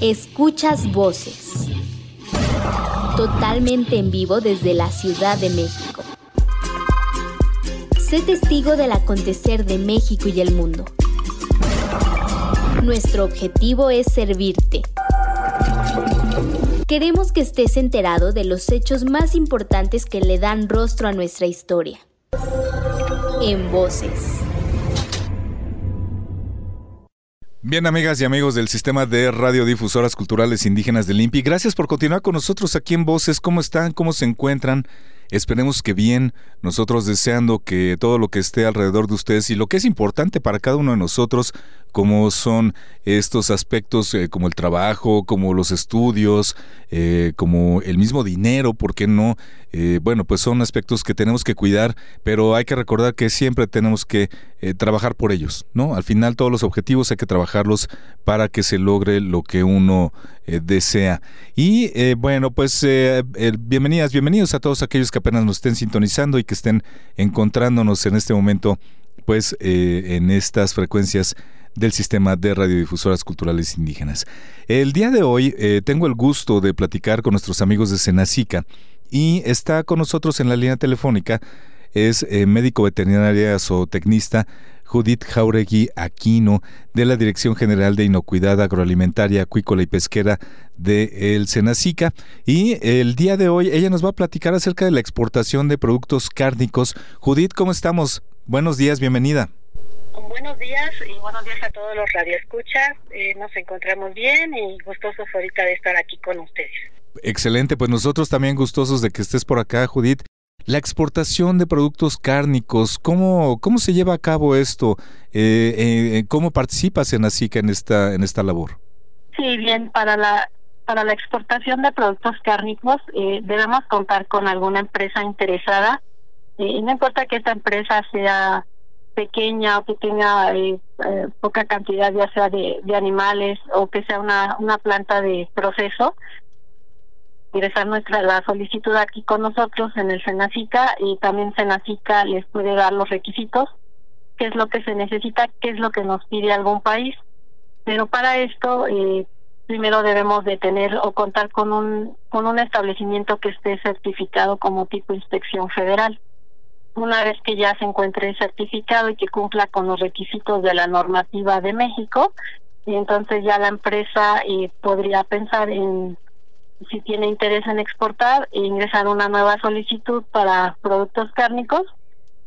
Escuchas voces. Totalmente en vivo desde la Ciudad de México. Sé testigo del acontecer de México y el mundo. Nuestro objetivo es servirte. Queremos que estés enterado de los hechos más importantes que le dan rostro a nuestra historia. En voces. Bien, amigas y amigos del sistema de radiodifusoras culturales indígenas del INPI, gracias por continuar con nosotros aquí en Voces. ¿Cómo están? ¿Cómo se encuentran? Esperemos que bien, nosotros deseando que todo lo que esté alrededor de ustedes y lo que es importante para cada uno de nosotros, como son estos aspectos eh, como el trabajo, como los estudios, eh, como el mismo dinero, ¿por qué no? Eh, bueno, pues son aspectos que tenemos que cuidar, pero hay que recordar que siempre tenemos que trabajar por ellos, ¿no? Al final todos los objetivos hay que trabajarlos para que se logre lo que uno desea. Y bueno, pues bienvenidas, bienvenidos a todos aquellos que apenas nos estén sintonizando y que estén encontrándonos en este momento, pues en estas frecuencias del sistema de radiodifusoras culturales indígenas. El día de hoy eh, tengo el gusto de platicar con nuestros amigos de Senacica y está con nosotros en la línea telefónica es eh, médico veterinaria zootecnista Judith Jauregui Aquino de la Dirección General de Inocuidad Agroalimentaria, Acuícola y Pesquera de el Senacica y el día de hoy ella nos va a platicar acerca de la exportación de productos cárnicos. Judith, ¿cómo estamos? Buenos días, bienvenida. Buenos días y buenos días a todos los radioescuchas. Eh, nos encontramos bien y gustosos ahorita de estar aquí con ustedes. Excelente, pues nosotros también gustosos de que estés por acá, Judith. La exportación de productos cárnicos, ¿cómo, cómo se lleva a cabo esto? Eh, eh, ¿Cómo participas en ASICA en esta, en esta labor? Sí, bien, para la, para la exportación de productos cárnicos debemos contar con alguna empresa interesada. no importa que esta empresa sea pequeña o que tenga eh, eh, poca cantidad ya sea de, de, animales o que sea una, una planta de proceso ingresar nuestra la solicitud aquí con nosotros en el Senacica y también Senacica les puede dar los requisitos qué es lo que se necesita qué es lo que nos pide algún país. Pero para esto eh, primero debemos de tener o contar con un con un establecimiento que esté certificado como tipo inspección federal. Una vez que ya se encuentre certificado y que cumpla con los requisitos de la normativa de México, y entonces ya la empresa eh, podría pensar en si tiene interés en exportar e ingresar una nueva solicitud para productos cárnicos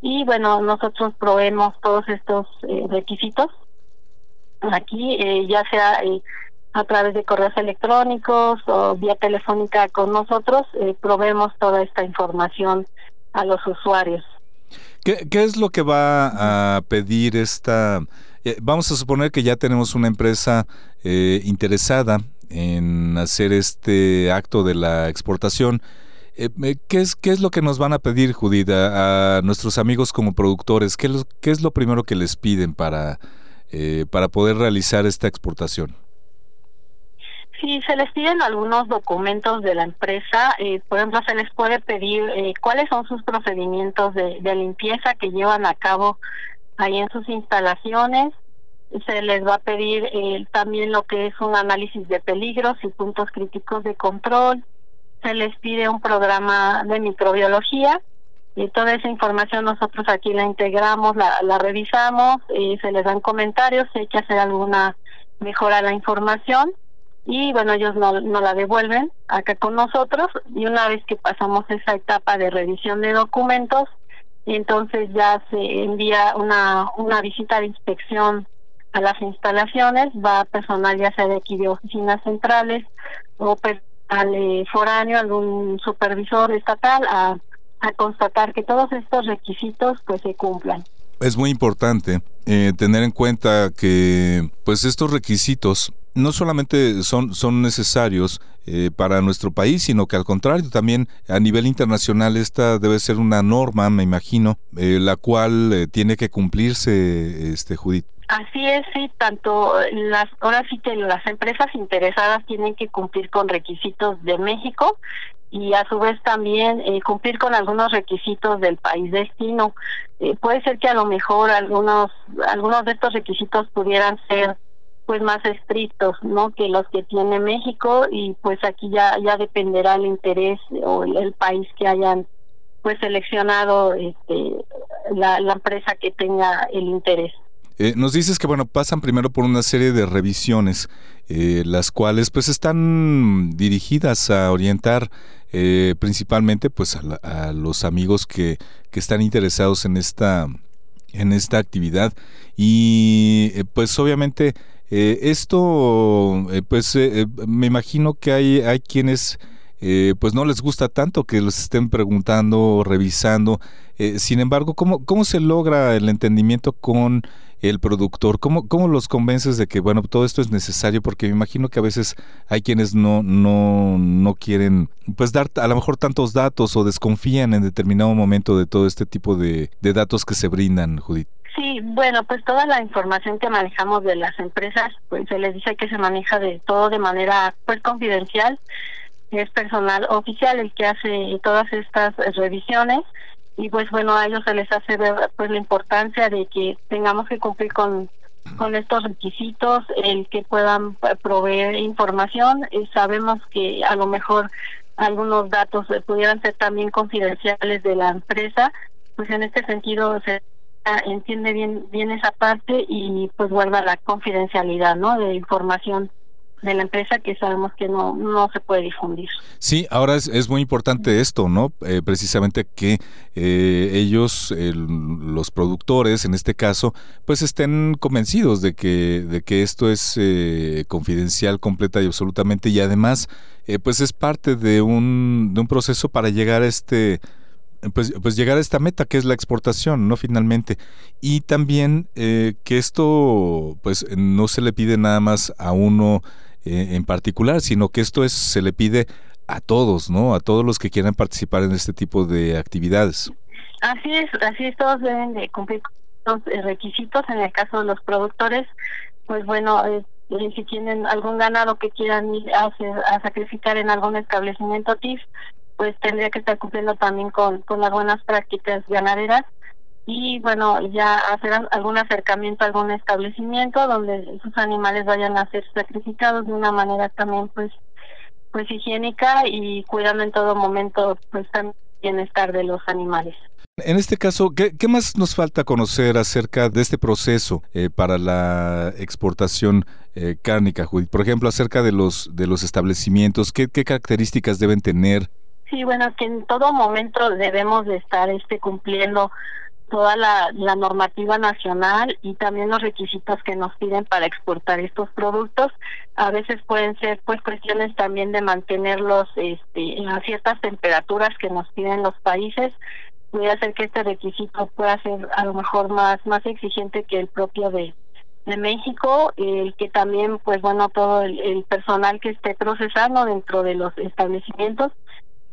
y bueno nosotros proveemos todos estos eh, requisitos aquí eh, ya sea a través de correos electrónicos o vía telefónica con nosotros proveemos toda esta información a los usuarios. ¿Qué, ¿Qué, es lo que va a pedir esta... Eh, vamos a suponer que ya tenemos una empresa eh, interesada en hacer este acto de la exportación. Eh, ¿qué, es, ¿Qué es lo que nos van a pedir, Judith, a, nuestros amigos como productores? ¿Qué, ¿Qué, es lo primero que les piden para, para poder realizar esta exportación? Sí, se les piden algunos documentos de la empresa. Eh, por ejemplo, se les puede pedir eh, cuáles son sus procedimientos de, limpieza que llevan a cabo ahí en sus instalaciones. Se les va a pedir eh, también lo que es un análisis de peligros y puntos críticos de control. Se les pide un programa de microbiología. Y toda esa información nosotros aquí la integramos, la, la revisamos, y se les dan comentarios si hay que hacer alguna mejora a la información y bueno, ellos no, no la devuelven acá con nosotros y una vez que pasamos esa etapa de revisión de documentos, entonces ya se envía una, una visita de inspección a las instalaciones, va personal ya sea de aquí de oficinas centrales o al eh, foráneo, algún supervisor estatal a, a constatar que todos estos requisitos pues se cumplan. Es muy importante eh, tener en cuenta que pues estos requisitos no solamente son, son necesarios eh, para nuestro país, sino que al contrario, también a nivel internacional esta debe ser una norma, me imagino, eh, la cual eh, tiene que cumplirse, este Judith. Así es, sí, tanto las, ahora sí que las empresas interesadas tienen que cumplir con requisitos de México y a su vez también cumplir con algunos requisitos del país destino. puede ser que a lo mejor algunos algunos de estos requisitos pudieran ser pues más estrictos no que los que tiene México y pues aquí ya ya dependerá el interés o el, país que hayan pues seleccionado este la empresa que tenga el interés eh, nos dices que bueno pasan primero por una serie de revisiones eh, las cuales pues están dirigidas a orientar eh, principalmente pues a, los amigos que, que están interesados en esta en esta actividad y pues obviamente esto, pues me imagino que hay, hay quienes pues no les gusta tanto que los estén preguntando, revisando. sin embargo, ¿cómo, ¿cómo se logra el entendimiento con el productor? ¿Cómo, ¿Cómo los convences de que, bueno, todo esto es necesario? Porque me imagino que a veces hay quienes no, no, no quieren, pues, dar a lo mejor tantos datos o desconfían en determinado momento de todo este tipo de, de datos que se brindan, Judith. Sí, bueno, pues toda la información que manejamos de las empresas, pues se les dice que se maneja de todo de manera pues confidencial. Es personal oficial el que hace todas estas revisiones y pues bueno, a ellos se les hace ver pues la importancia de que tengamos que cumplir con con estos requisitos, el que puedan proveer información. Y sabemos que a lo mejor algunos datos pudieran ser también confidenciales de la empresa, pues en este sentido se entiende bien bien esa parte y pues guarda la confidencialidad no de información de la empresa que sabemos que no, no se puede difundir. Sí, ahora es, es muy importante esto, ¿no? Eh, precisamente que eh, ellos, los productores en este caso, pues estén convencidos de que, de que esto es eh, confidencial completa y absolutamente y además pues es parte de un, de un proceso para llegar a este pues, pues llegar a esta meta que es la exportación, ¿no? Finalmente. Y también eh, que esto pues no se le pide nada más a uno eh, en particular, sino que esto es, se le pide a todos, ¿no? A todos los que quieran participar en este tipo de actividades. Así es, así es, todos deben de cumplir los eh, requisitos. En el caso de los productores, pues bueno, si tienen algún ganado que quieran ir a, a sacrificar en algún establecimiento TIF, pues tendría que estar cumpliendo también con, con las buenas prácticas ganaderas y bueno, ya hacer algún acercamiento a algún establecimiento donde sus animales vayan a ser sacrificados de una manera también pues pues higiénica y cuidando en todo momento pues también el bienestar de los animales. En este caso, ¿qué, ¿qué, más nos falta conocer acerca de este proceso eh, para la exportación eh, cárnica, Judith? Por ejemplo, acerca de los de los establecimientos, ¿qué, ¿qué, características deben tener? Sí, bueno, que en todo momento debemos de estar este cumpliendo toda la, normativa nacional y también los requisitos que nos piden para exportar estos productos. A veces pueden ser pues cuestiones también de mantenerlos este, a ciertas temperaturas que nos piden los países. Puede hacer que este requisito pueda ser a lo mejor más más exigente que el propio de, de México, el que también, pues bueno, todo el personal que esté procesando dentro de los establecimientos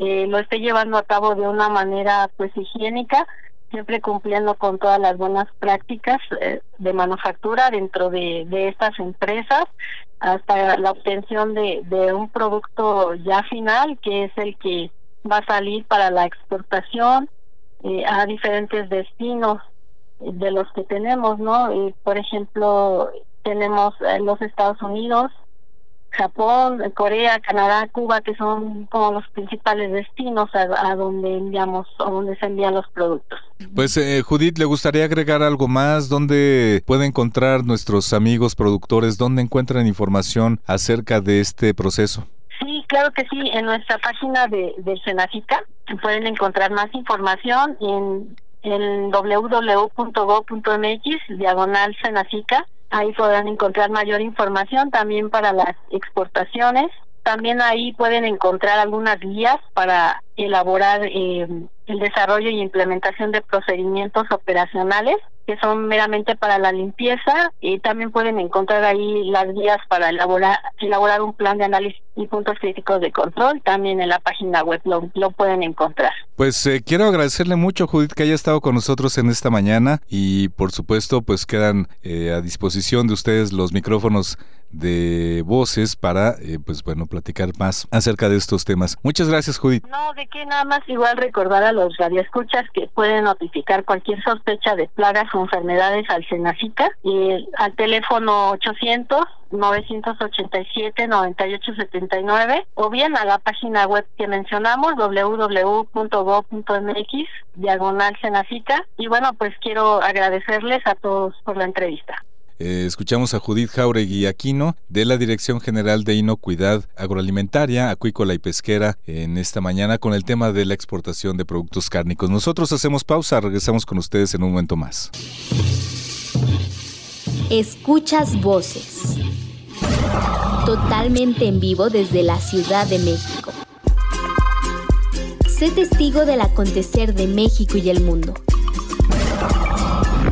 eh, lo esté llevando a cabo de una manera pues higiénica, siempre cumpliendo con todas las buenas prácticas eh, de manufactura dentro de, de estas empresas hasta la obtención de, de un producto ya final que es el que va a salir para la exportación eh, a diferentes destinos de los que tenemos, ¿no? por ejemplo, tenemos los Estados Unidos, Japón, Corea, Canadá, Cuba, que son como los principales destinos a, donde enviamos o donde se envían los productos. Pues eh, Judith, ¿le gustaría agregar algo más? ¿Dónde puede encontrar nuestros amigos productores? ¿Dónde encuentran información acerca de este proceso? Sí, claro que sí. En nuestra página de, de Senacica pueden encontrar más información en, en www.go.mx, diagonal Senacica Ahí podrán encontrar mayor información también para las exportaciones. También ahí pueden encontrar algunas guías para elaborar eh, el desarrollo y implementación de procedimientos operacionales que son meramente para la limpieza y también pueden encontrar ahí las guías para elaborar elaborar un plan de análisis y puntos críticos de control también en la página web lo, lo pueden encontrar. Pues eh, quiero agradecerle mucho Judith que haya estado con nosotros en esta mañana y por supuesto pues quedan eh, a disposición de ustedes los micrófonos de voces para, eh, pues bueno, platicar más acerca de estos temas. Muchas gracias, Judith. No, de que nada más igual recordar a los radioescuchas que pueden notificar cualquier sospecha de plagas o enfermedades al Senacica y al teléfono 800 987-9879 o bien a la página web que mencionamos www.go.mx diagonal Senacica y bueno pues quiero agradecerles a todos por la entrevista. Eh, escuchamos a Judith Jauregui Aquino de la Dirección General de Inocuidad Agroalimentaria, Acuícola y Pesquera en esta mañana con el tema de la exportación de productos cárnicos. Nosotros hacemos pausa, regresamos con ustedes en un momento más. Escuchas voces. Totalmente en vivo desde la Ciudad de México. Sé testigo del acontecer de México y el mundo.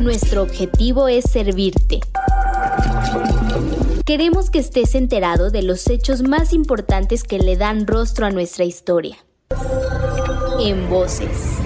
Nuestro objetivo es servirte. Queremos que estés enterado de los hechos más importantes que le dan rostro a nuestra historia. En voces.